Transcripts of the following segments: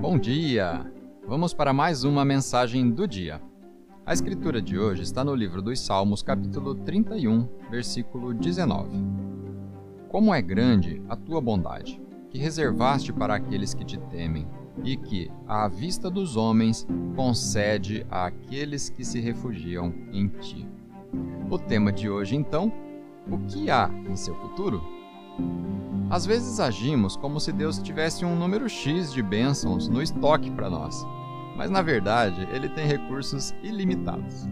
Bom dia! Vamos para mais uma mensagem do dia. A escritura de hoje está no livro dos Salmos, capítulo 31, versículo 19. Como é grande a tua bondade, que reservaste para aqueles que te temem, e que, à vista dos homens, concede àqueles que se refugiam em ti. O tema de hoje, então, o que há em seu futuro? Às vezes agimos como se Deus tivesse um número X de bênçãos no estoque para nós, mas na verdade ele tem recursos ilimitados.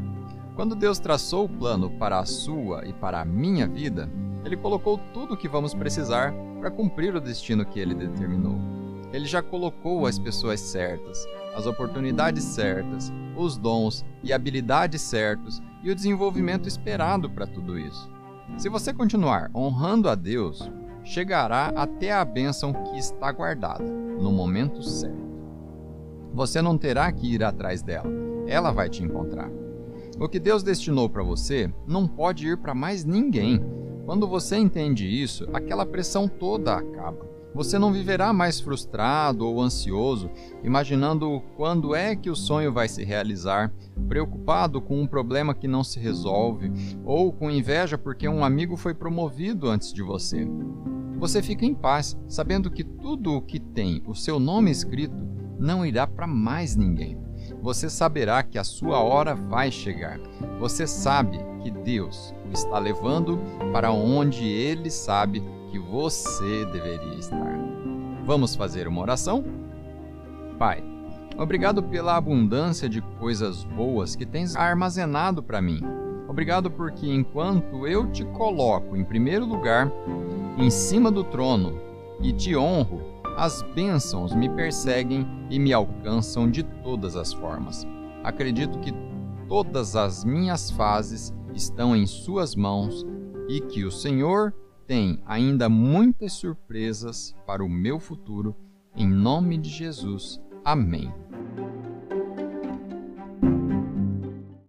Quando Deus traçou o plano para a sua e para a minha vida, ele colocou tudo o que vamos precisar para cumprir o destino que ele determinou. Ele já colocou as pessoas certas, as oportunidades certas, os dons e habilidades certos e o desenvolvimento esperado para tudo isso. Se você continuar honrando a Deus, chegará até a bênção que está guardada, no momento certo. Você não terá que ir atrás dela, ela vai te encontrar. O que Deus destinou para você não pode ir para mais ninguém. Quando você entende isso, aquela pressão toda acaba. Você não viverá mais frustrado ou ansioso, imaginando quando é que o sonho vai se realizar, preocupado com um problema que não se resolve, ou com inveja porque um amigo foi promovido antes de você. Você fica em paz, sabendo que tudo o que tem o seu nome escrito não irá para mais ninguém. Você saberá que a sua hora vai chegar. Você sabe que Deus o está levando para onde ele sabe que você deveria estar. Vamos fazer uma oração? Pai, obrigado pela abundância de coisas boas que tens armazenado para mim. Obrigado porque enquanto eu te coloco em primeiro lugar, em cima do trono, e te honro, as bênçãos me perseguem e me alcançam de todas as formas. Acredito que todas as minhas fases estão em Suas mãos e que o Senhor tem ainda muitas surpresas para o meu futuro. Em nome de Jesus. Amém.